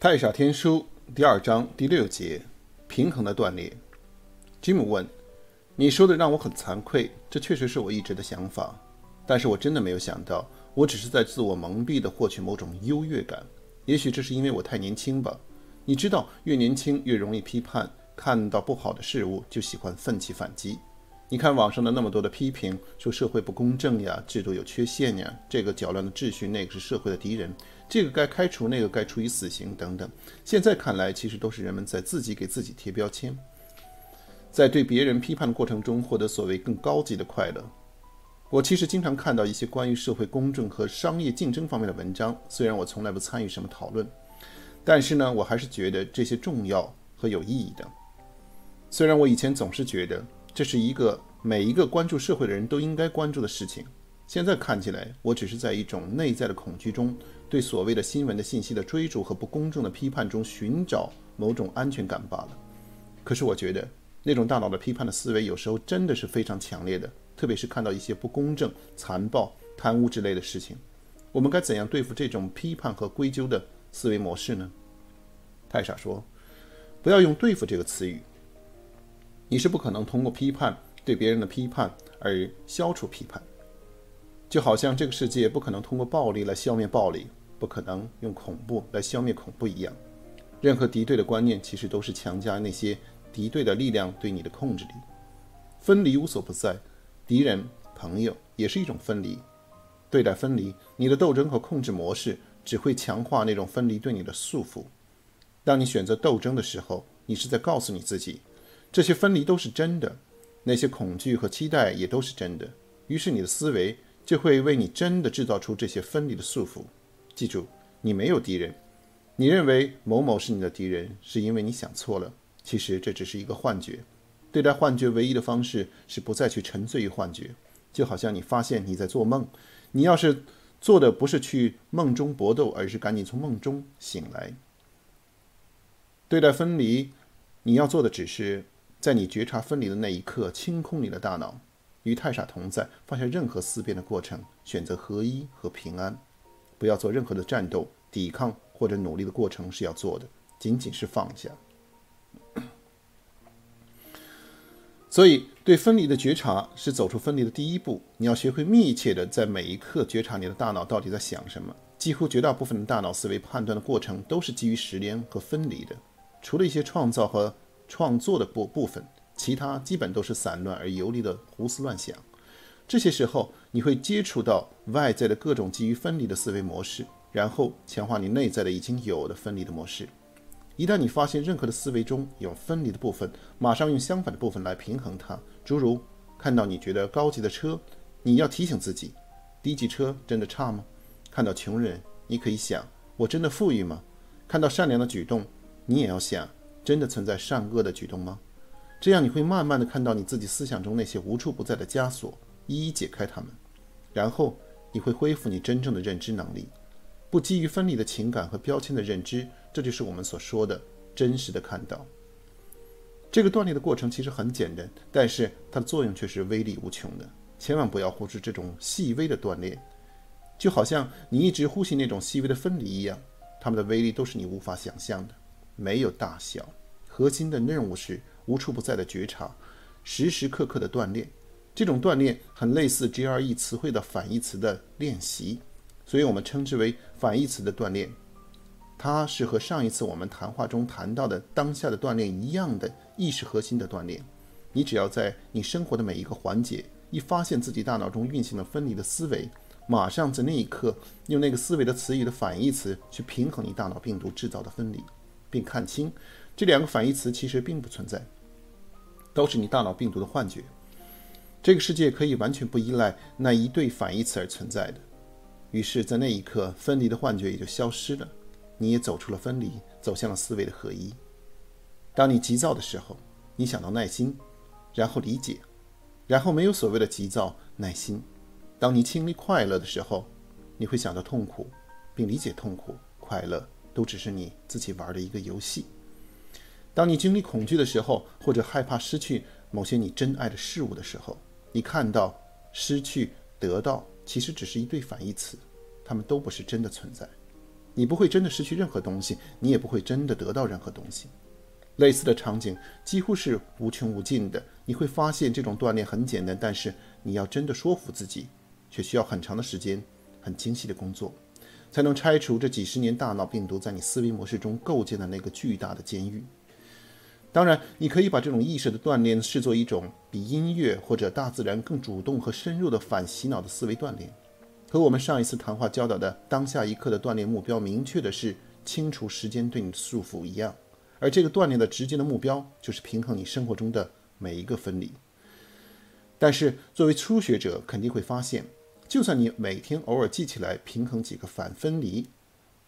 太傻天书第二章第六节：平衡的断裂。吉姆问：“你说的让我很惭愧，这确实是我一直的想法。但是我真的没有想到，我只是在自我蒙蔽地获取某种优越感。也许这是因为我太年轻吧。你知道，越年轻越容易批判，看到不好的事物就喜欢奋起反击。你看网上的那么多的批评，说社会不公正呀，制度有缺陷呀，这个搅乱的秩序，那个是社会的敌人。”这个该开除，那个该处以死刑，等等。现在看来，其实都是人们在自己给自己贴标签，在对别人批判的过程中获得所谓更高级的快乐。我其实经常看到一些关于社会公正和商业竞争方面的文章，虽然我从来不参与什么讨论，但是呢，我还是觉得这些重要和有意义的。虽然我以前总是觉得这是一个每一个关注社会的人都应该关注的事情。现在看起来，我只是在一种内在的恐惧中，对所谓的新闻的信息的追逐和不公正的批判中寻找某种安全感罢了。可是我觉得，那种大脑的批判的思维有时候真的是非常强烈的，特别是看到一些不公正、残暴、贪污之类的事情。我们该怎样对付这种批判和归咎的思维模式呢？太傻说：“不要用‘对付’这个词语，你是不可能通过批判对别人的批判而消除批判。”就好像这个世界不可能通过暴力来消灭暴力，不可能用恐怖来消灭恐怖一样。任何敌对的观念其实都是强加那些敌对的力量对你的控制力。分离无所不在，敌人、朋友也是一种分离。对待分离，你的斗争和控制模式只会强化那种分离对你的束缚。当你选择斗争的时候，你是在告诉你自己，这些分离都是真的，那些恐惧和期待也都是真的。于是你的思维。就会为你真的制造出这些分离的束缚。记住，你没有敌人。你认为某某是你的敌人，是因为你想错了。其实这只是一个幻觉。对待幻觉唯一的方式是不再去沉醉于幻觉。就好像你发现你在做梦，你要是做的不是去梦中搏斗，而是赶紧从梦中醒来。对待分离，你要做的只是在你觉察分离的那一刻清空你的大脑。与太傻同在，放下任何思辨的过程，选择合一和平安，不要做任何的战斗、抵抗或者努力的过程是要做的，仅仅是放下。所以，对分离的觉察是走出分离的第一步。你要学会密切的在每一刻觉察你的大脑到底在想什么。几乎绝大部分的大脑思维判断的过程都是基于实联和分离的，除了一些创造和创作的部部分。其他基本都是散乱而游离的胡思乱想，这些时候你会接触到外在的各种基于分离的思维模式，然后强化你内在的已经有的分离的模式。一旦你发现任何的思维中有分离的部分，马上用相反的部分来平衡它。诸如看到你觉得高级的车，你要提醒自己，低级车真的差吗？看到穷人，你可以想，我真的富裕吗？看到善良的举动，你也要想，真的存在善恶的举动吗？这样你会慢慢的看到你自己思想中那些无处不在的枷锁，一一解开它们，然后你会恢复你真正的认知能力，不基于分离的情感和标签的认知，这就是我们所说的真实的看到。这个断裂的过程其实很简单，但是它的作用却是威力无穷的。千万不要忽视这种细微的断裂，就好像你一直呼吸那种细微的分离一样，它们的威力都是你无法想象的，没有大小。核心的任务是。无处不在的觉察，时时刻刻的锻炼。这种锻炼很类似 GRE 词汇的反义词的练习，所以我们称之为反义词的锻炼。它是和上一次我们谈话中谈到的当下的锻炼一样的意识核心的锻炼。你只要在你生活的每一个环节，一发现自己大脑中运行了分离的思维，马上在那一刻用那个思维的词语的反义词去平衡你大脑病毒制造的分离，并看清这两个反义词其实并不存在。都是你大脑病毒的幻觉。这个世界可以完全不依赖那一对反义词而存在的。于是，在那一刻，分离的幻觉也就消失了，你也走出了分离，走向了思维的合一。当你急躁的时候，你想到耐心，然后理解，然后没有所谓的急躁、耐心。当你经历快乐的时候，你会想到痛苦，并理解痛苦、快乐都只是你自己玩的一个游戏。当你经历恐惧的时候，或者害怕失去某些你珍爱的事物的时候，你看到失去、得到，其实只是一对反义词，它们都不是真的存在。你不会真的失去任何东西，你也不会真的得到任何东西。类似的场景几乎是无穷无尽的。你会发现这种锻炼很简单，但是你要真的说服自己，却需要很长的时间、很精细的工作，才能拆除这几十年大脑病毒在你思维模式中构建的那个巨大的监狱。当然，你可以把这种意识的锻炼视作一种比音乐或者大自然更主动和深入的反洗脑的思维锻炼，和我们上一次谈话教导的当下一刻的锻炼目标明确的是清除时间对你的束缚一样。而这个锻炼的直接的目标就是平衡你生活中的每一个分离。但是，作为初学者，肯定会发现，就算你每天偶尔记起来平衡几个反分离、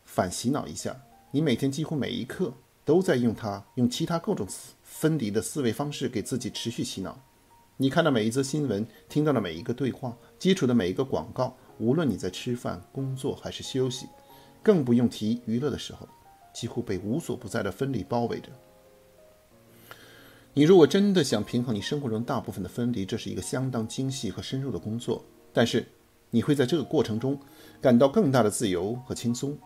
反洗脑一下，你每天几乎每一刻都在用它，用其他各种分离的思维方式给自己持续洗脑。你看到每一则新闻，听到的每一个对话，接触的每一个广告，无论你在吃饭、工作还是休息，更不用提娱乐的时候。几乎被无所不在的分离包围着。你如果真的想平衡你生活中大部分的分离，这是一个相当精细和深入的工作。但是你会在这个过程中感到更大的自由和轻松。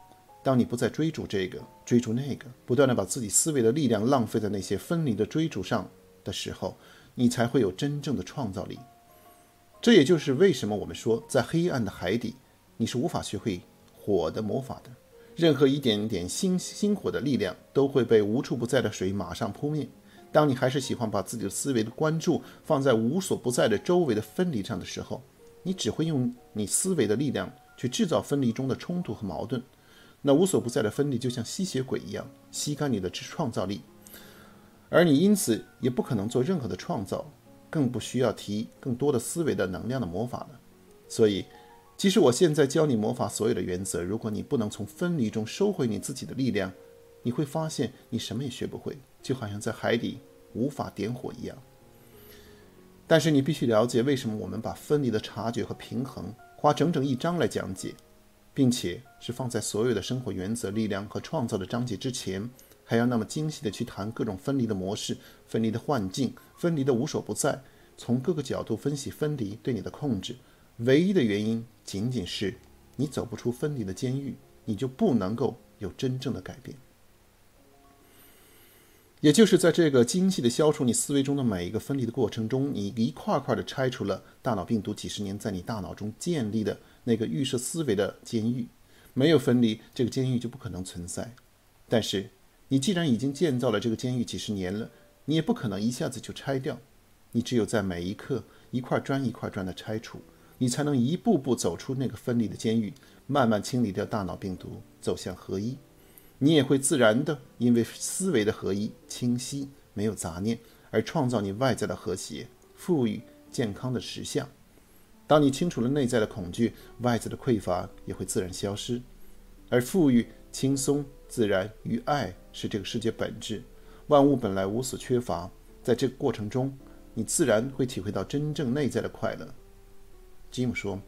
当你不再追逐这个、追逐那个，不断地把自己思维的力量浪费在那些分离的追逐上的时候，你才会有真正的创造力。这也就是为什么我们说，在黑暗的海底，你是无法学会火的魔法的。任何一点点星星火的力量都会被无处不在的水马上扑灭。当你还是喜欢把自己的思维的关注放在无所不在的周围的分离上的时候，你只会用你思维的力量去制造分离中的冲突和矛盾。那无所不在的分离就像吸血鬼一样，吸干你的创造力，而你因此也不可能做任何的创造，更不需要提更多的思维的能量的魔法了。所以。即使我现在教你魔法所有的原则，如果你不能从分离中收回你自己的力量，你会发现你什么也学不会，就好像在海底无法点火一样。但是你必须了解，为什么我们把分离的察觉和平衡花整整一章来讲解，并且是放在所有的生活原则、力量和创造的章节之前，还要那么精细的去谈各种分离的模式、分离的幻境、分离的无所不在，从各个角度分析分离对你的控制。唯一的原因仅仅是你走不出分离的监狱，你就不能够有真正的改变。也就是在这个精细的消除你思维中的每一个分离的过程中，你一块块的拆除了大脑病毒几十年在你大脑中建立的那个预设思维的监狱。没有分离，这个监狱就不可能存在。但是你既然已经建造了这个监狱几十年了，你也不可能一下子就拆掉。你只有在每一刻一块砖一块砖的拆除。你才能一步步走出那个分离的监狱，慢慢清理掉大脑病毒，走向合一。你也会自然的，因为思维的合一、清晰、没有杂念，而创造你外在的和谐、富裕、健康的实相。当你清除了内在的恐惧，外在的匮乏也会自然消失。而富裕、轻松、自然与爱是这个世界本质。万物本来无所缺乏，在这个过程中，你自然会体会到真正内在的快乐。吉姆说：“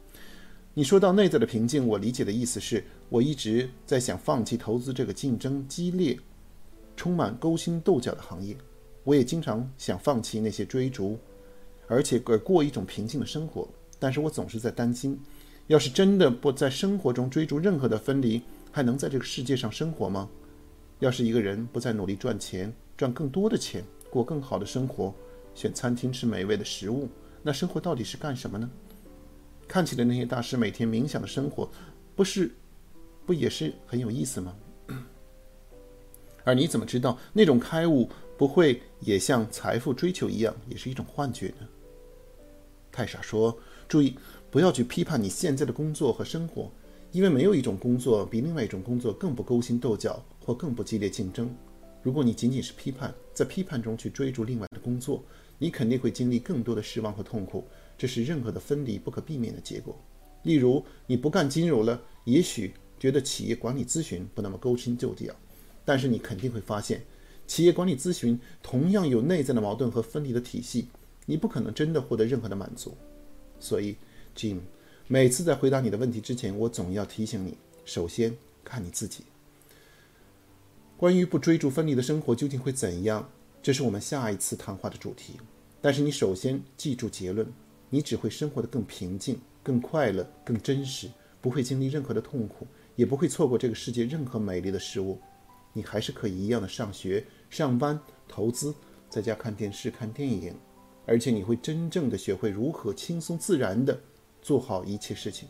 你说到内在的平静，我理解的意思是，我一直在想放弃投资这个竞争激烈、充满勾心斗角的行业。我也经常想放弃那些追逐，而且而过一种平静的生活。但是我总是在担心，要是真的不在生活中追逐任何的分离，还能在这个世界上生活吗？要是一个人不再努力赚钱，赚更多的钱，过更好的生活，选餐厅吃美味的食物，那生活到底是干什么呢？”看起来那些大师每天冥想的生活，不是，不也是很有意思吗？而你怎么知道那种开悟不会也像财富追求一样，也是一种幻觉呢？泰莎说：“注意，不要去批判你现在的工作和生活，因为没有一种工作比另外一种工作更不勾心斗角或更不激烈竞争。如果你仅仅是批判，在批判中去追逐另外的工作，你肯定会经历更多的失望和痛苦。”这是任何的分离不可避免的结果。例如，你不干金融了，也许觉得企业管理咨询不那么勾心斗角，但是你肯定会发现，企业管理咨询同样有内在的矛盾和分离的体系，你不可能真的获得任何的满足。所以，Jim，每次在回答你的问题之前，我总要提醒你：首先看你自己。关于不追逐分离的生活究竟会怎样，这是我们下一次谈话的主题。但是你首先记住结论。你只会生活得更平静、更快乐、更真实，不会经历任何的痛苦，也不会错过这个世界任何美丽的事物。你还是可以一样的上学、上班、投资，在家看电视、看电影，而且你会真正的学会如何轻松自然的做好一切事情。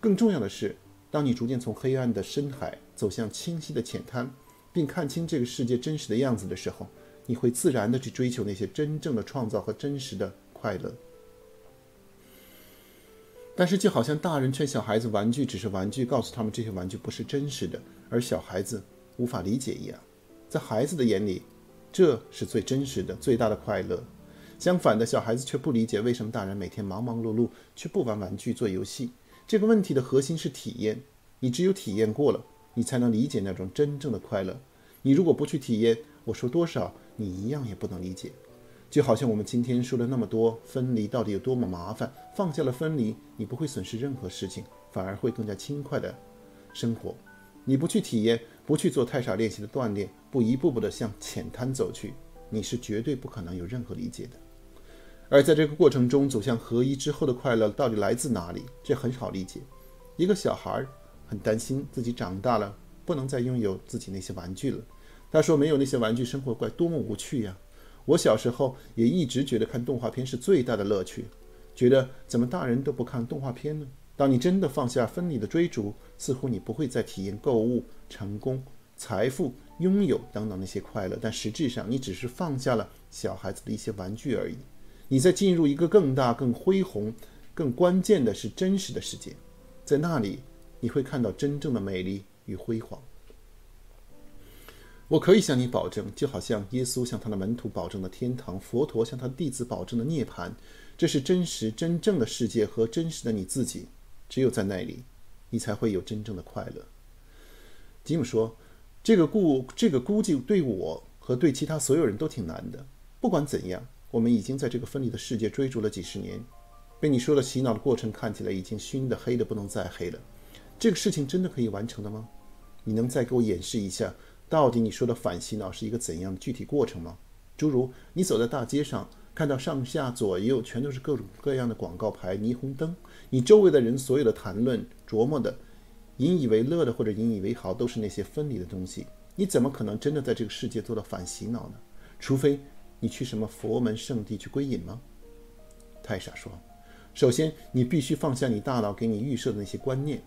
更重要的是，当你逐渐从黑暗的深海走向清晰的浅滩，并看清这个世界真实的样子的时候，你会自然的去追求那些真正的创造和真实的快乐。但是，就好像大人劝小孩子玩具只是玩具，告诉他们这些玩具不是真实的，而小孩子无法理解一样，在孩子的眼里，这是最真实的、最大的快乐。相反的，小孩子却不理解为什么大人每天忙忙碌碌，却不玩玩具、做游戏。这个问题的核心是体验，你只有体验过了，你才能理解那种真正的快乐。你如果不去体验，我说多少，你一样也不能理解。就好像我们今天说了那么多，分离到底有多么麻烦。放下了分离，你不会损失任何事情，反而会更加轻快的生活。你不去体验，不去做太少练习的锻炼，不一步步的向浅滩走去，你是绝对不可能有任何理解的。而在这个过程中，走向合一之后的快乐到底来自哪里？这很好理解。一个小孩很担心自己长大了不能再拥有自己那些玩具了。他说：“没有那些玩具，生活该多么无趣呀！”我小时候也一直觉得看动画片是最大的乐趣，觉得怎么大人都不看动画片呢？当你真的放下分离的追逐，似乎你不会再体验购物、成功、财富、拥有等等那些快乐，但实质上你只是放下了小孩子的一些玩具而已。你在进入一个更大、更恢宏、更关键的是真实的世界，在那里你会看到真正的美丽与辉煌。我可以向你保证，就好像耶稣向他的门徒保证的天堂，佛陀向他的弟子保证的涅槃，这是真实、真正的世界和真实的你自己。只有在那里，你才会有真正的快乐。吉姆说：“这个估，这个估计对我和对其他所有人都挺难的。不管怎样，我们已经在这个分离的世界追逐了几十年。被你说的洗脑的过程看起来已经熏得黑得不能再黑了。这个事情真的可以完成的吗？你能再给我演示一下？”到底你说的反洗脑是一个怎样的具体过程吗？诸如你走在大街上，看到上下左右全都是各种各样的广告牌、霓虹灯，你周围的人所有的谈论、琢磨的、引以为乐的或者引以为豪，都是那些分离的东西。你怎么可能真的在这个世界做到反洗脑呢？除非你去什么佛门圣地去归隐吗？太傻说，首先你必须放下你大脑给你预设的那些观念，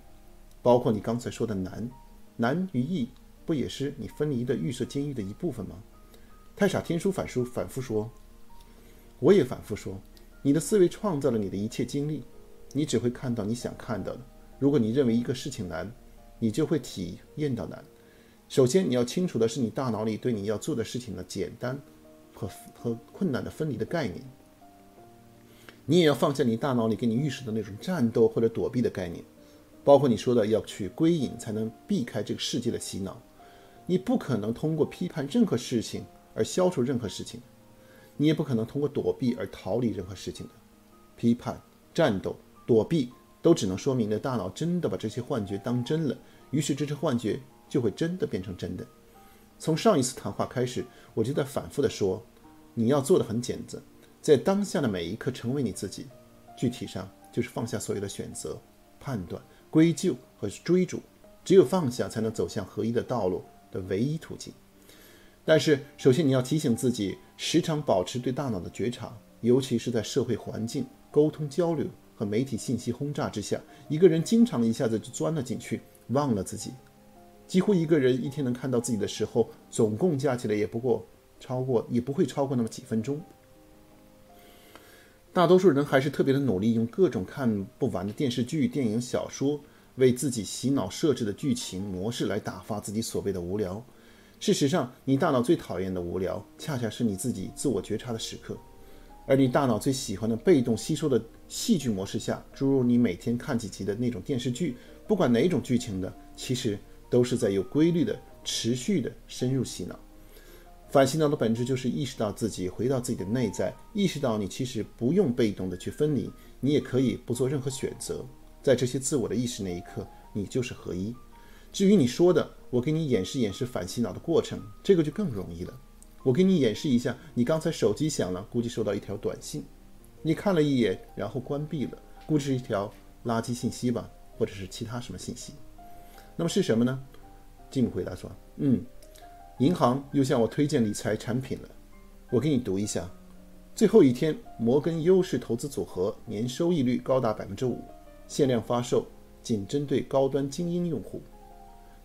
包括你刚才说的难、难与易。不也是你分离的预设监狱的一部分吗？太傻天书反书反复说，我也反复说，你的思维创造了你的一切经历，你只会看到你想看到的。如果你认为一个事情难，你就会体验到难。首先，你要清楚的是你大脑里对你要做的事情的简单和和困难的分离的概念。你也要放下你大脑里给你预设的那种战斗或者躲避的概念，包括你说的要去归隐才能避开这个世界的洗脑。你不可能通过批判任何事情而消除任何事情，你也不可能通过躲避而逃离任何事情的。批判、战斗、躲避，都只能说明了大脑真的把这些幻觉当真了，于是这些幻觉就会真的变成真的。从上一次谈话开始，我就在反复地说，你要做的很简单，在当下的每一刻成为你自己。具体上就是放下所有的选择、判断、归咎和追逐，只有放下，才能走向合一的道路。的唯一途径，但是首先你要提醒自己，时常保持对大脑的觉察，尤其是在社会环境、沟通交流和媒体信息轰炸之下，一个人经常一下子就钻了进去，忘了自己。几乎一个人一天能看到自己的时候，总共加起来也不过超过，也不会超过那么几分钟。大多数人还是特别的努力，用各种看不完的电视剧、电影、小说。为自己洗脑设置的剧情模式来打发自己所谓的无聊。事实上，你大脑最讨厌的无聊，恰恰是你自己自我觉察的时刻。而你大脑最喜欢的被动吸收的戏剧模式下，诸如你每天看几集的那种电视剧，不管哪种剧情的，其实都是在有规律的、持续的深入洗脑。反洗脑的本质就是意识到自己，回到自己的内在，意识到你其实不用被动的去分离，你也可以不做任何选择。在这些自我的意识那一刻，你就是合一。至于你说的，我给你演示演示反洗脑的过程，这个就更容易了。我给你演示一下，你刚才手机响了，估计收到一条短信，你看了一眼，然后关闭了，估计是一条垃圾信息吧，或者是其他什么信息。那么是什么呢？吉姆回答说：“嗯，银行又向我推荐理财产品了。我给你读一下。最后一天，摩根优势投资组合年收益率高达百分之五，限量发售，仅针对高端精英用户。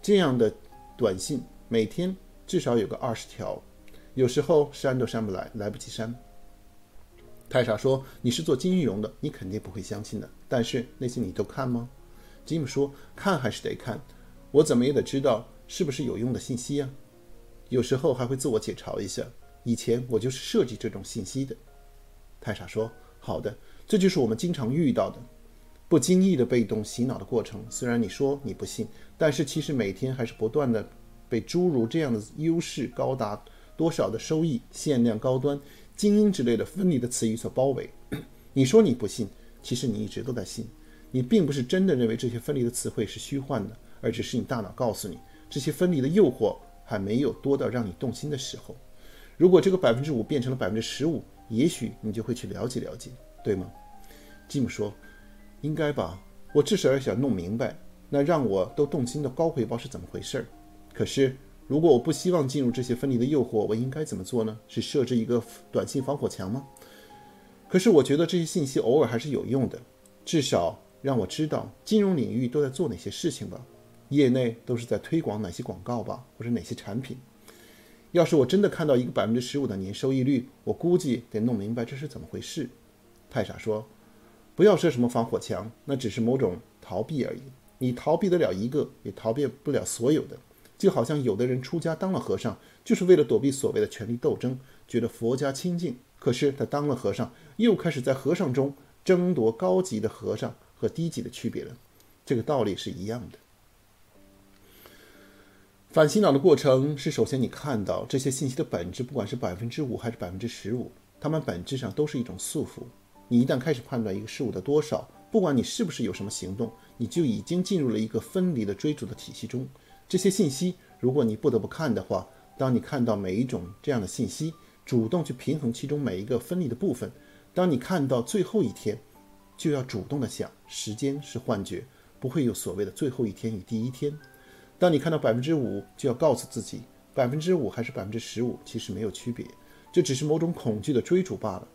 这样的短信每天至少有个二十条，有时候删都删不来，来不及删。”泰莎说：“你是做金融的，你肯定不会相信的。但是那些你都看吗？”吉姆说：“看还是得看，我怎么也得知道。”是不是有用的信息啊？有时候还会自我解嘲一下。以前我就是设计这种信息的。泰莎说：“好的，这就是我们经常遇到的不经意的被动洗脑的过程。虽然你说你不信，但是其实每天还是不断的被诸如这样的优势、高达多少的收益、限量、高端、精英之类的分离的词语所包围。你说你不信，其实你一直都在信。你并不是真的认为这些分离的词汇是虚幻的，而只是你大脑告诉你。”这些分离的诱惑还没有多到让你动心的时候。如果这个百分之五变成了百分之十五，也许你就会去了解了解，对吗？吉姆说：“应该吧，我至少要想弄明白，那让我都动心的高回报是怎么回事儿。可是，如果我不希望进入这些分离的诱惑，我应该怎么做呢？是设置一个短信防火墙吗？可是，我觉得这些信息偶尔还是有用的，至少让我知道金融领域都在做哪些事情吧。”业内都是在推广哪些广告吧，或者哪些产品？要是我真的看到一个百分之十五的年收益率，我估计得弄明白这是怎么回事。泰莎说：“不要设什么防火墙，那只是某种逃避而已。你逃避得了一个，也逃避不了所有的。就好像有的人出家当了和尚，就是为了躲避所谓的权力斗争，觉得佛家清净。可是他当了和尚，又开始在和尚中争夺高级的和尚和低级的区别了。这个道理是一样的。”反洗脑的过程是，首先你看到这些信息的本质，不管是百分之五还是百分之十五，它们本质上都是一种束缚。你一旦开始判断一个事物的多少，不管你是不是有什么行动，你就已经进入了一个分离的追逐的体系中。这些信息，如果你不得不看的话，当你看到每一种这样的信息，主动去平衡其中每一个分离的部分，当你看到最后一天，就要主动的想，时间是幻觉，不会有所谓的最后一天与第一天。当你看到百分之五，就要告诉自己，百分之五还是百分之十五，其实没有区别，这只是某种恐惧的追逐罢了。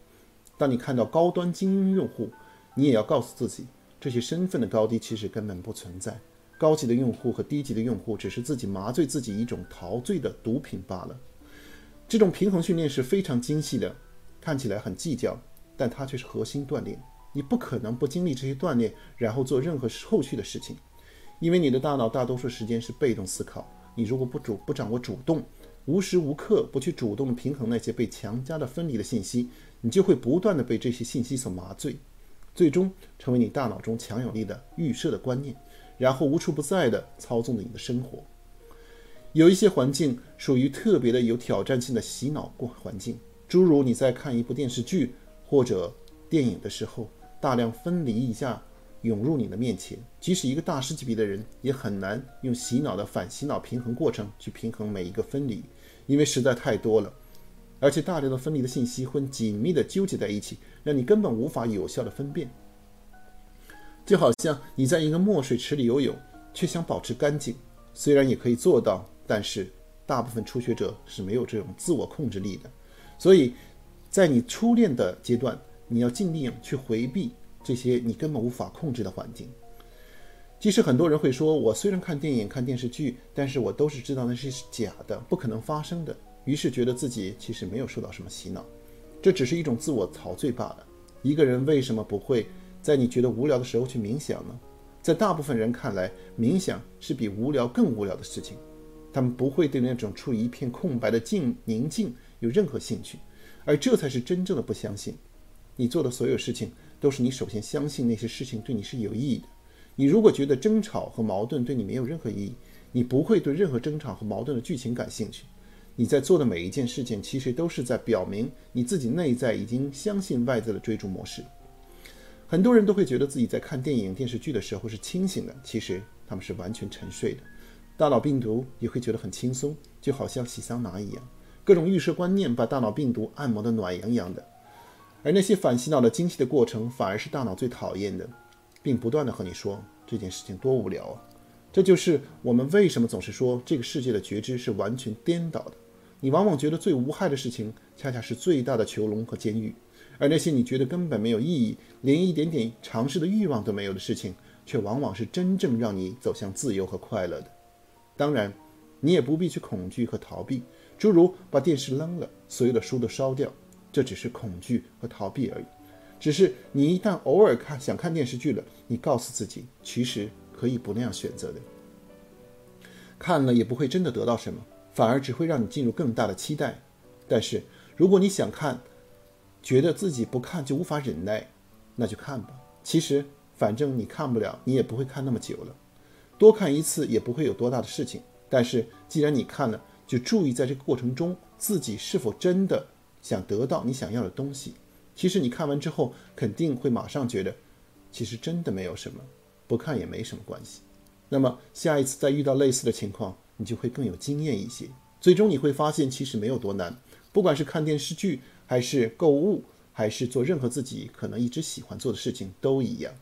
当你看到高端精英用户，你也要告诉自己，这些身份的高低其实根本不存在，高级的用户和低级的用户只是自己麻醉自己一种陶醉的毒品罢了。这种平衡训练是非常精细的，看起来很计较，但它却是核心锻炼。你不可能不经历这些锻炼，然后做任何后续的事情。因为你的大脑大多数时间是被动思考，你如果不主不掌握主动，无时无刻不去主动平衡那些被强加的分离的信息，你就会不断的被这些信息所麻醉，最终成为你大脑中强有力的预设的观念，然后无处不在的操纵着你的生活。有一些环境属于特别的有挑战性的洗脑过环境，诸如你在看一部电视剧或者电影的时候，大量分离一下。涌入你的面前，即使一个大师级别的人也很难用洗脑的反洗脑平衡过程去平衡每一个分离，因为实在太多了，而且大量的分离的信息会紧密地纠结在一起，让你根本无法有效地分辨。就好像你在一个墨水池里游泳，却想保持干净，虽然也可以做到，但是大部分初学者是没有这种自我控制力的，所以在你初恋的阶段，你要尽力去回避。这些你根本无法控制的环境。即使很多人会说，我虽然看电影、看电视剧，但是我都是知道那些是假的，不可能发生的。于是觉得自己其实没有受到什么洗脑，这只是一种自我陶醉罢了。一个人为什么不会在你觉得无聊的时候去冥想呢？在大部分人看来，冥想是比无聊更无聊的事情。他们不会对那种处于一片空白的静宁静有任何兴趣，而这才是真正的不相信。你做的所有事情。都是你首先相信那些事情对你是有意义的。你如果觉得争吵和矛盾对你没有任何意义，你不会对任何争吵和矛盾的剧情感兴趣。你在做的每一件事情，其实都是在表明你自己内在已经相信外在的追逐模式。很多人都会觉得自己在看电影、电视剧的时候是清醒的，其实他们是完全沉睡的。大脑病毒也会觉得很轻松，就好像洗桑拿一样，各种预设观念把大脑病毒按摩得暖洋洋的。而那些反洗脑的精细的过程，反而是大脑最讨厌的，并不断地和你说这件事情多无聊啊，这就是我们为什么总是说这个世界的觉知是完全颠倒的。你往往觉得最无害的事情，恰恰是最大的囚笼和监狱；而那些你觉得根本没有意义、连一点点尝试的欲望都没有的事情，却往往是真正让你走向自由和快乐的。当然，你也不必去恐惧和逃避，诸如把电视扔了、所有的书都烧掉，这只是恐惧和逃避而已。只是你一旦偶尔看想看电视剧了，你告诉自己，其实可以不那样选择的。看了也不会真的得到什么。反而只会让你进入更大的期待。但是，如果你想看，觉得自己不看就无法忍耐，那就看吧。其实，反正你看不了，你也不会看那么久了。多看一次也不会有多大的事情。但是，既然你看了，就注意在这个过程中自己是否真的想得到你想要的东西。其实你看完之后，肯定会马上觉得，其实真的没有什么，不看也没什么关系。那么，下一次再遇到类似的情况，你就会更有经验一些，最终你会发现其实没有多难。不管是看电视剧，还是购物，还是做任何自己可能一直喜欢做的事情，都一样。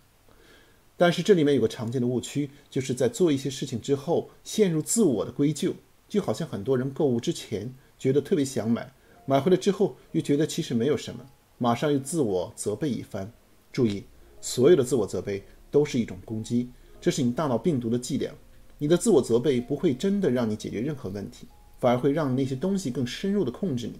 但是这里面有个常见的误区，就是在做一些事情之后，陷入自我的归咎，就好像很多人购物之前觉得特别想买，买回来之后又觉得其实没有什么，马上又自我责备一番。注意，所有的自我责备都是一种攻击，这是你大脑病毒的伎俩。你的自我责备不会真的让你解决任何问题，反而会让那些东西更深入地控制你。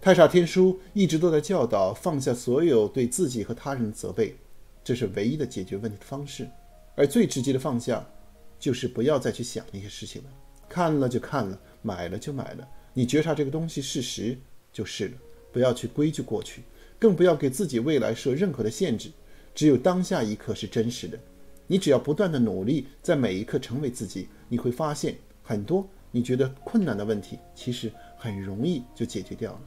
太傻天书一直都在教导放下所有对自己和他人的责备，这是唯一的解决问题的方式。而最直接的放下，就是不要再去想那些事情了。看了就看了，买了就买了，你觉察这个东西事实就是了，不要去归咎过去，更不要给自己未来设任何的限制。只有当下一刻是真实的。你只要不断的努力，在每一刻成为自己，你会发现很多你觉得困难的问题，其实很容易就解决掉了。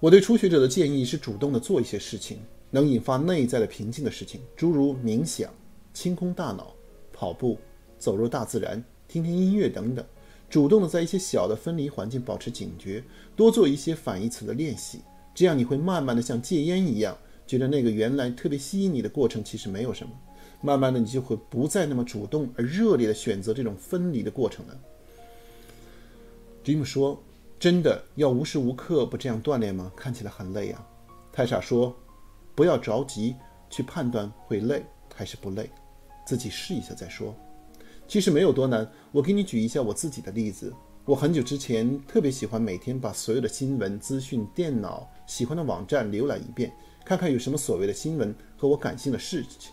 我对初学者的建议是主动的做一些事情，能引发内在的平静的事情，诸如冥想、清空大脑、跑步、走入大自然、听听音乐等等。主动的在一些小的分离环境保持警觉，多做一些反义词的练习，这样你会慢慢的像戒烟一样。觉得那个原来特别吸引你的过程其实没有什么，慢慢的你就会不再那么主动而热烈的选择这种分离的过程了。Jim 说：“真的要无时无刻不这样锻炼吗？看起来很累啊。”太傻说：“不要着急去判断会累还是不累，自己试一下再说。其实没有多难。我给你举一下我自己的例子。我很久之前特别喜欢每天把所有的新闻资讯、电脑喜欢的网站浏览一遍。”看看有什么所谓的新闻和我感兴的事情。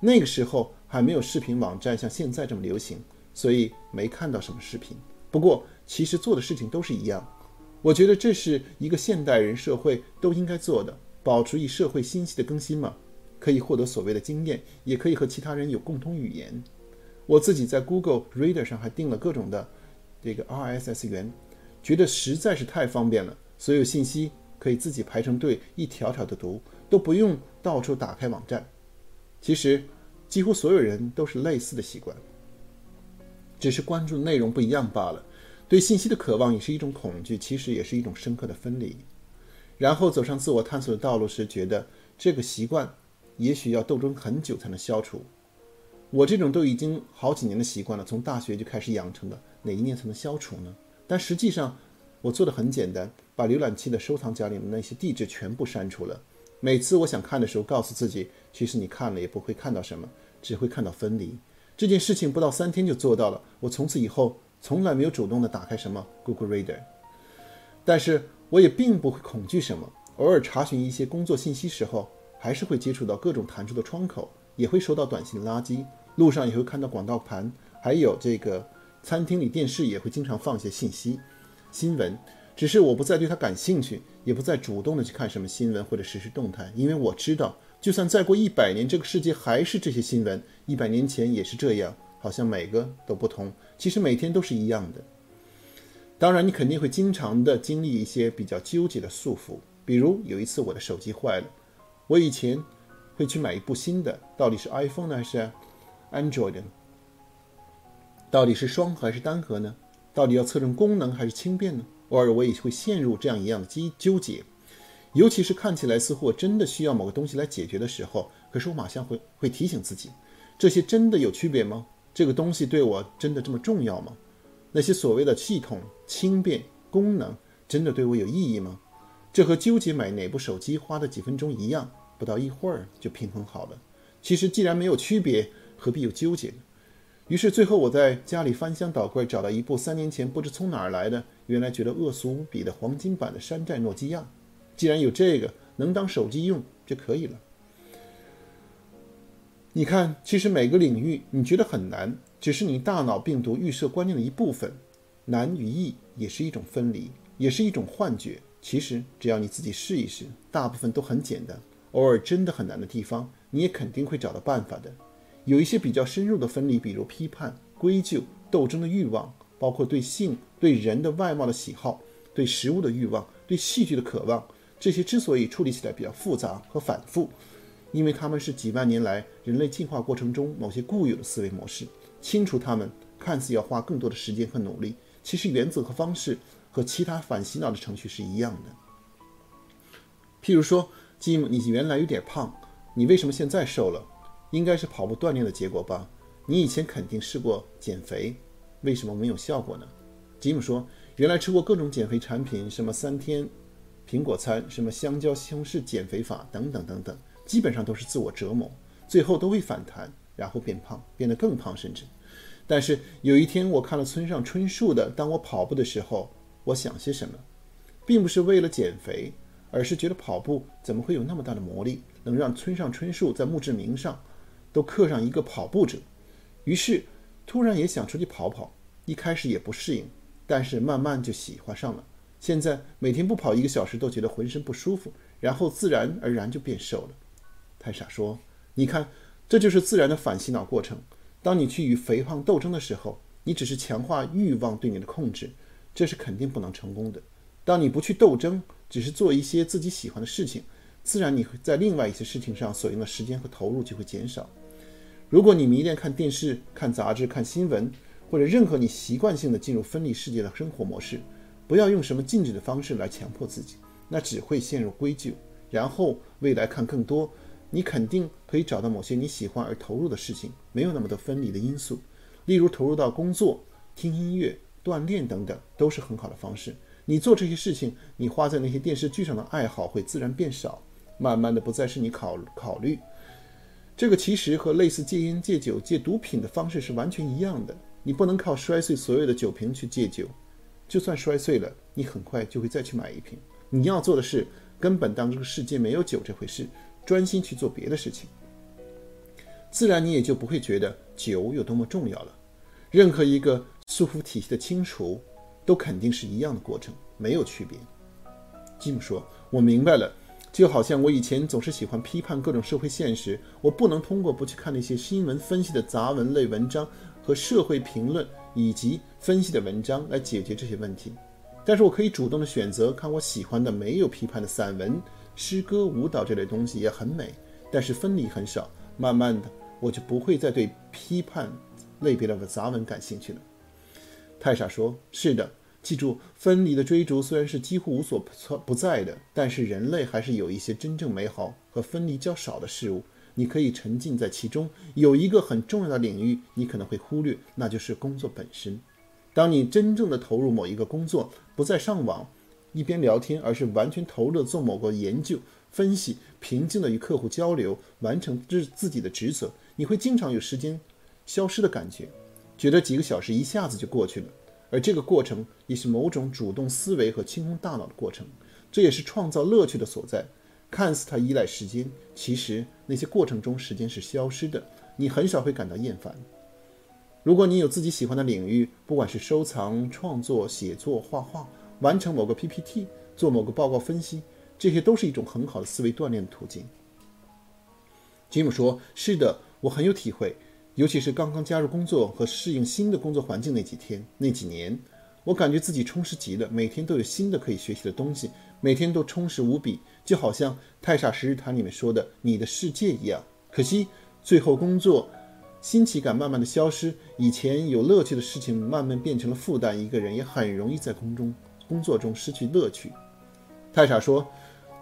那个时候还没有视频网站像现在这么流行，所以没看到什么视频。不过其实做的事情都是一样。我觉得这是一个现代人社会都应该做的，保持与社会信息的更新嘛。可以获得所谓的经验，也可以和其他人有共同语言。我自己在 Google Reader 上还订了各种的这个 RSS 源，觉得实在是太方便了，所有信息。可以自己排成队，一条条的读，都不用到处打开网站。其实，几乎所有人都是类似的习惯，只是关注的内容不一样罢了。对信息的渴望也是一种恐惧，其实也是一种深刻的分离。然后走上自我探索的道路时，觉得这个习惯也许要斗争很久才能消除。我这种都已经好几年的习惯了，从大学就开始养成的，哪一年才能消除呢？但实际上，我做的很简单。把浏览器的收藏夹里面那些地址全部删除了。每次我想看的时候，告诉自己，其实你看了也不会看到什么，只会看到分离。这件事情不到三天就做到了。我从此以后从来没有主动的打开什么 Google Reader，但是我也并不会恐惧什么。偶尔查询一些工作信息时候，还是会接触到各种弹出的窗口，也会收到短信垃圾。路上也会看到广告盘，还有这个餐厅里电视也会经常放一些信息、新闻。只是我不再对它感兴趣，也不再主动的去看什么新闻或者实时动态，因为我知道，就算再过一百年，这个世界还是这些新闻，一百年前也是这样，好像每个都不同，其实每天都是一样的。当然，你肯定会经常的经历一些比较纠结的束缚，比如有一次我的手机坏了，我以前会去买一部新的，到底是 iPhone 呢还是 Android 呢？到底是双核还是单核呢？到底要侧重功能还是轻便呢？偶尔我也会陷入这样一样的纠纠结，尤其是看起来似乎我真的需要某个东西来解决的时候，可是我马上会会提醒自己，这些真的有区别吗？这个东西对我真的这么重要吗？那些所谓的系统、轻便、功能，真的对我有意义吗？这和纠结买哪部手机花的几分钟一样，不到一会儿就平衡好了。其实既然没有区别，何必有纠结呢？于是最后我在家里翻箱倒柜，找到一部三年前不知从哪儿来的，原来觉得恶俗无比的黄金版的山寨诺基亚。既然有这个能当手机用就可以了。你看，其实每个领域你觉得很难，只是你大脑病毒预设观念的一部分。难与易也是一种分离，也是一种幻觉。其实只要你自己试一试，大部分都很简单。偶尔真的很难的地方，你也肯定会找到办法的。有一些比较深入的分离，比如批判、归咎、斗争的欲望，包括对性、对人的外貌的喜好、对食物的欲望、对戏剧的渴望。这些之所以处理起来比较复杂和反复。因为他们是几万年来人类进化过程中某些固有的思维模式，清除它们看似要花更多的时间和努力，其实原则和方式和其他反洗脑的程序是一样的。譬如说，吉姆，你原来有点胖，你为什么现在瘦了？应该是跑步锻炼的结果吧？你以前肯定试过减肥，为什么没有效果呢？吉姆说，原来吃过各种减肥产品，什么三天苹果餐，什么香蕉西红柿减肥法，等等等等。基本上都是自我折磨，最后都会反弹，然后变胖，变得更胖，甚至。但是有一天，我看了村上春树的《当我跑步的时候》，我想些什么，并不是为了减肥，而是觉得跑步怎么会有那么大的魔力，能让村上春树在墓志铭上都刻上一个跑步者。于是突然也想出去跑跑，一开始也不适应，但是慢慢就喜欢上了。现在每天不跑一个小时都觉得浑身不舒服，然后自然而然就变瘦了。太傻说：“你看，这就是自然的反洗脑过程。当你去与肥胖斗争的时候，你只是强化欲望对你的控制，这是肯定不能成功的。当你不去斗争，只是做一些自己喜欢的事情，自然你会在另外一些事情上所用的时间和投入就会减少。如果你迷恋看电视、看杂志、看新闻，或者任何你习惯性的进入分离世界的生活模式，不要用什么禁止的方式来强迫自己，那只会陷入归咎，然后未来看更多。”你肯定可以找到某些你喜欢而投入的事情，没有那么多分离的因素，例如投入到工作、听音乐、锻炼等等，都是很好的方式。你做这些事情，你花在那些电视剧上的爱好会自然变少，慢慢的不再是你考考虑。这个其实和类似戒烟、戒酒、戒毒品的方式是完全一样的。你不能靠摔碎所有的酒瓶去戒酒，就算摔碎了，你很快就会再去买一瓶。你要做的是根本当这个世界没有酒这回事。专心去做别的事情，自然你也就不会觉得酒有多么重要了。任何一个束缚体系的清除，都肯定是一样的过程，没有区别。吉姆说：“我明白了，就好像我以前总是喜欢批判各种社会现实，我不能通过不去看那些新闻分析的杂文类文章和社会评论以及分析的文章来解决这些问题，但是我可以主动的选择看我喜欢的没有批判的散文。”诗歌、舞蹈这类东西也很美，但是分离很少。慢慢的，我就不会再对批判类别的杂文感兴趣了。太傻说：“是的，记住，分离的追逐虽然是几乎无所不在的，但是人类还是有一些真正美好和分离较少的事物，你可以沉浸在其中。有一个很重要的领域，你可能会忽略，那就是工作本身。当你真正的投入某一个工作，不再上网。”一边聊天，而是完全投入做某个研究、分析，平静的与客户交流，完成自自己的职责。你会经常有时间消失的感觉，觉得几个小时一下子就过去了。而这个过程也是某种主动思维和清空大脑的过程，这也是创造乐趣的所在。看似它依赖时间，其实那些过程中时间是消失的，你很少会感到厌烦。如果你有自己喜欢的领域，不管是收藏、创作、写作、画画。完成某个 PPT，做某个报告分析，这些都是一种很好的思维锻炼的途径。吉姆说：“是的，我很有体会，尤其是刚刚加入工作和适应新的工作环境那几天、那几年，我感觉自己充实极了，每天都有新的可以学习的东西，每天都充实无比，就好像《太傻十日谈》里面说的‘你的世界’一样。可惜最后工作新奇感慢慢的消失，以前有乐趣的事情慢慢变成了负担，一个人也很容易在工中。”工作中失去乐趣，太傻说：“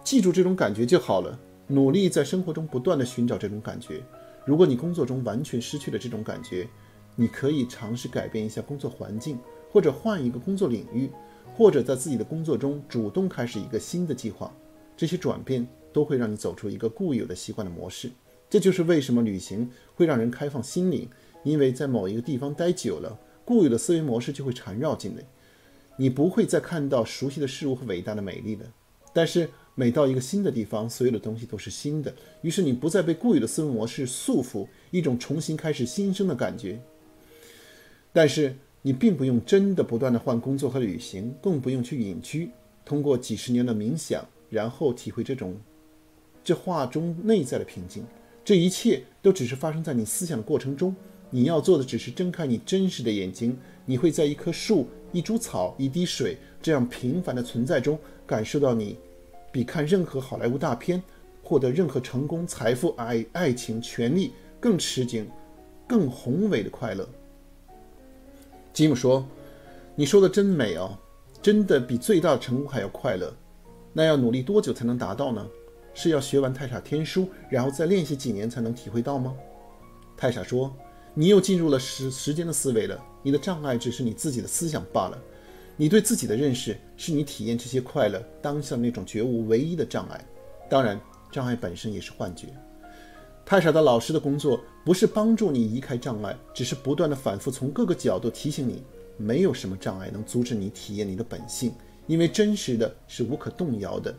记住这种感觉就好了。努力在生活中不断地寻找这种感觉。如果你工作中完全失去了这种感觉，你可以尝试改变一下工作环境，或者换一个工作领域，或者在自己的工作中主动开始一个新的计划。这些转变都会让你走出一个固有的习惯的模式。这就是为什么旅行会让人开放心灵，因为在某一个地方待久了，固有的思维模式就会缠绕进来，你不会再看到熟悉的事物和伟大的美丽了。但是每到一个新的地方，所有的东西都是新的，于是你不再被固有的思维模式束缚，一种重新开始新生的感觉。但是你并不用真的不断地换工作和旅行，更不用去隐居，通过几十年的冥想，然后体会这种这话中内在的平静。这一切都只是发生在你思想的过程中，你要做的只是睁开你真实的眼睛。你会在一棵树、一株草、一滴水这样平凡的存在中，感受到你比看任何好莱坞大片、获得任何成功、财富、爱、爱情、权力更持久、更宏伟的快乐。吉姆说：“你说的真美哦，真的比最大的成功还要快乐。那要努力多久才能达到呢？”是要学完太傻天书，然后再练习几年才能体会到吗？太傻说：“你又进入了时时间的思维了。你的障碍只是你自己的思想罢了。你对自己的认识是你体验这些快乐当下那种觉悟唯一的障碍。当然，障碍本身也是幻觉。太傻的老师的工作不是帮助你移开障碍，只是不断地反复从各个角度提醒你，没有什么障碍能阻止你体验你的本性，因为真实的是无可动摇的。”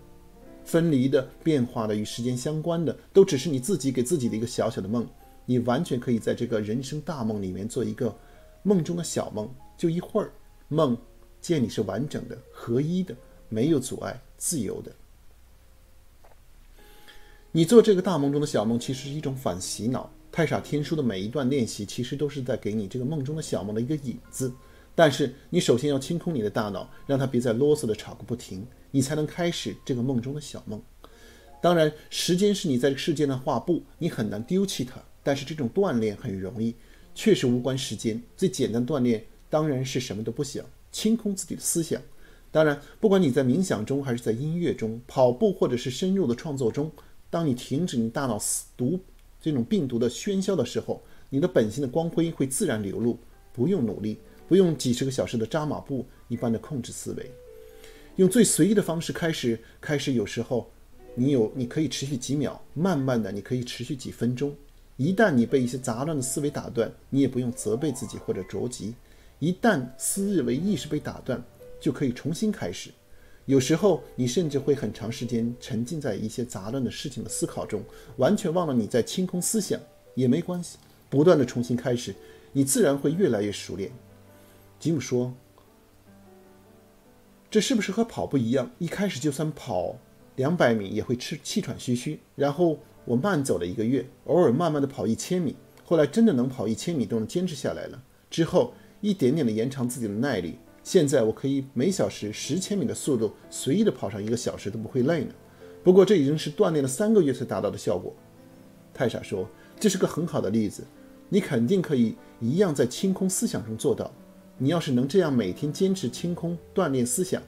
分离的、变化的、与时间相关的，都只是你自己给自己的一个小小的梦。你完全可以在这个人生大梦里面做一个梦中的小梦，就一会儿。梦见你是完整的、合一的，没有阻碍、自由的。你做这个大梦中的小梦，其实是一种反洗脑。太傻天书的每一段练习，其实都是在给你这个梦中的小梦的一个影子。但是你首先要清空你的大脑，让它别再啰嗦的吵个不停，你才能开始这个梦中的小梦。当然，时间是你在这个世界的画布，你很难丢弃它。但是这种锻炼很容易，确实无关时间。最简单锻炼当然是什么都不想，清空自己的思想。当然，不管你在冥想中，还是在音乐中、跑步，或者是深入的创作中，当你停止你大脑死毒这种病毒的喧嚣的时候，你的本性的光辉会自然流露，不用努力。不用几十个小时的扎马步一般的控制思维，用最随意的方式开始。开始有时候，你有你可以持续几秒，慢慢的你可以持续几分钟。一旦你被一些杂乱的思维打断，你也不用责备自己或者着急。一旦思维意识被打断，就可以重新开始。有时候你甚至会很长时间沉浸在一些杂乱的事情的思考中，完全忘了你在清空思想也没关系。不断的重新开始，你自然会越来越熟练。吉姆说：“这是不是和跑步一样？一开始就算跑两百米也会气气喘吁吁。然后我慢走了一个月，偶尔慢慢的跑一千米，后来真的能跑一千米都能坚持下来了。之后一点点的延长自己的耐力，现在我可以每小时十千米的速度随意的跑上一个小时都不会累呢。不过这已经是锻炼了三个月才达到的效果。”太傻说：“这是个很好的例子，你肯定可以一样在清空思想中做到。”你要是能这样每天坚持清空锻炼思想，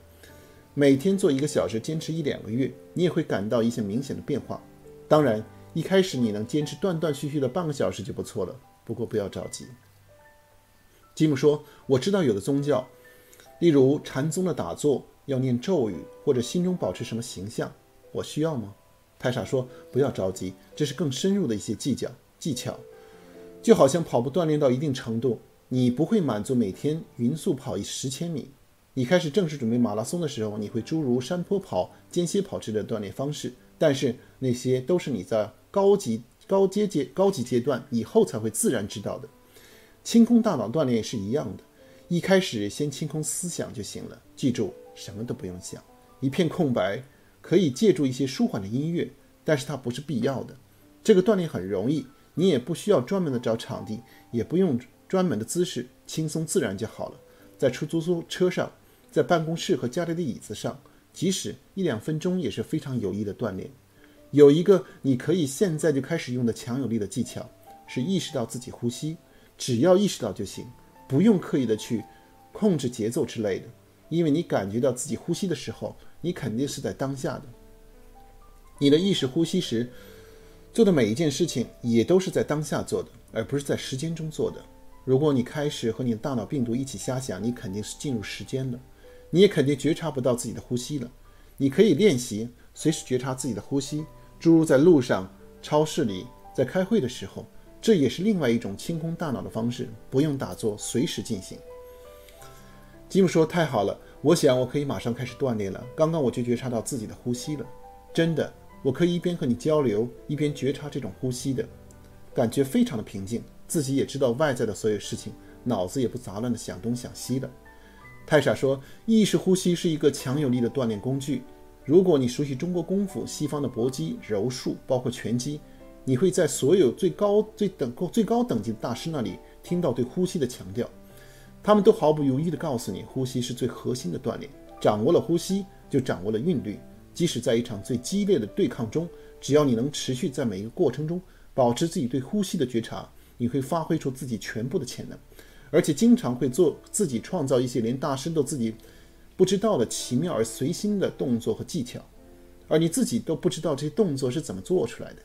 每天做一个小时，坚持一两个月，你也会感到一些明显的变化。当然，一开始你能坚持断断续续的半个小时就不错了。不过不要着急。吉姆说：“我知道有的宗教，例如禅宗的打坐要念咒语，或者心中保持什么形象，我需要吗？”泰莎说：“不要着急，这是更深入的一些技巧技巧，就好像跑步锻炼到一定程度。”你不会满足每天匀速跑一十千米。你开始正式准备马拉松的时候，你会诸如山坡跑、间歇跑之类的锻炼方式。但是那些都是你在高级、高阶阶、高级阶段以后才会自然知道的。清空大脑锻炼也是一样的，一开始先清空思想就行了。记住，什么都不用想，一片空白。可以借助一些舒缓的音乐，但是它不是必要的。这个锻炼很容易，你也不需要专门的找场地，也不用。专门的姿势，轻松自然就好了。在出租车上，在办公室和家里的椅子上，即使一两分钟也是非常有益的锻炼。有一个你可以现在就开始用的强有力的技巧，是意识到自己呼吸。只要意识到就行，不用刻意的去控制节奏之类的。因为你感觉到自己呼吸的时候，你肯定是在当下的。你的意识呼吸时，做的每一件事情也都是在当下做的，而不是在时间中做的。如果你开始和你的大脑病毒一起瞎想，你肯定是进入时间了，你也肯定觉察不到自己的呼吸了。你可以练习随时觉察自己的呼吸，诸如在路上、超市里、在开会的时候，这也是另外一种清空大脑的方式，不用打坐，随时进行。吉姆说：“太好了，我想我可以马上开始锻炼了。刚刚我就觉察到自己的呼吸了，真的，我可以一边和你交流，一边觉察这种呼吸的感觉，非常的平静。”自己也知道外在的所有事情，脑子也不杂乱的想东想西的。太傻说，意识呼吸是一个强有力的锻炼工具。如果你熟悉中国功夫、西方的搏击、柔术，包括拳击，你会在所有最高、最等、最高等级的大师那里听到对呼吸的强调。他们都毫不犹豫地告诉你，呼吸是最核心的锻炼。掌握了呼吸，就掌握了韵律。即使在一场最激烈的对抗中，只要你能持续在每一个过程中保持自己对呼吸的觉察。你会发挥出自己全部的潜能，而且经常会做自己创造一些连大师都自己不知道的奇妙而随心的动作和技巧，而你自己都不知道这些动作是怎么做出来的。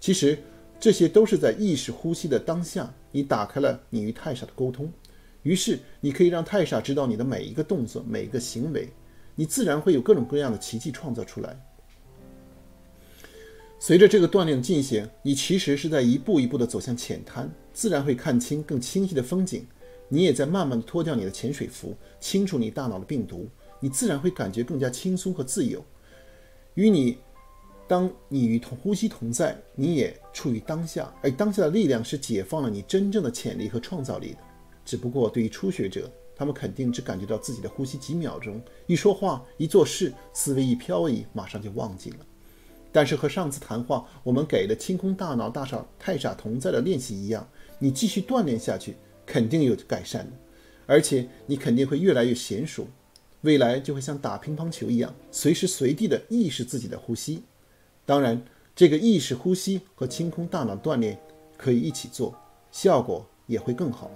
其实这些都是在意识呼吸的当下，你打开了你与太傻的沟通，于是你可以让太傻知道你的每一个动作、每一个行为，你自然会有各种各样的奇迹创造出来。随着这个锻炼的进行，你其实是在一步一步地走向浅滩，自然会看清更清晰的风景。你也在慢慢的脱掉你的潜水服，清除你大脑的病毒，你自然会感觉更加轻松和自由。与你，当你与同呼吸同在，你也处于当下，而当下的力量是解放了你真正的潜力和创造力的。只不过对于初学者，他们肯定只感觉到自己的呼吸几秒钟，一说话、一做事，思维一飘移，马上就忘记了。但是和上次谈话我们给的清空大脑、大傻太傻同在的练习一样，你继续锻炼下去，肯定有改善的，而且你肯定会越来越娴熟，未来就会像打乒乓球一样，随时随地的意识自己的呼吸。当然，这个意识呼吸和清空大脑锻炼可以一起做，效果也会更好。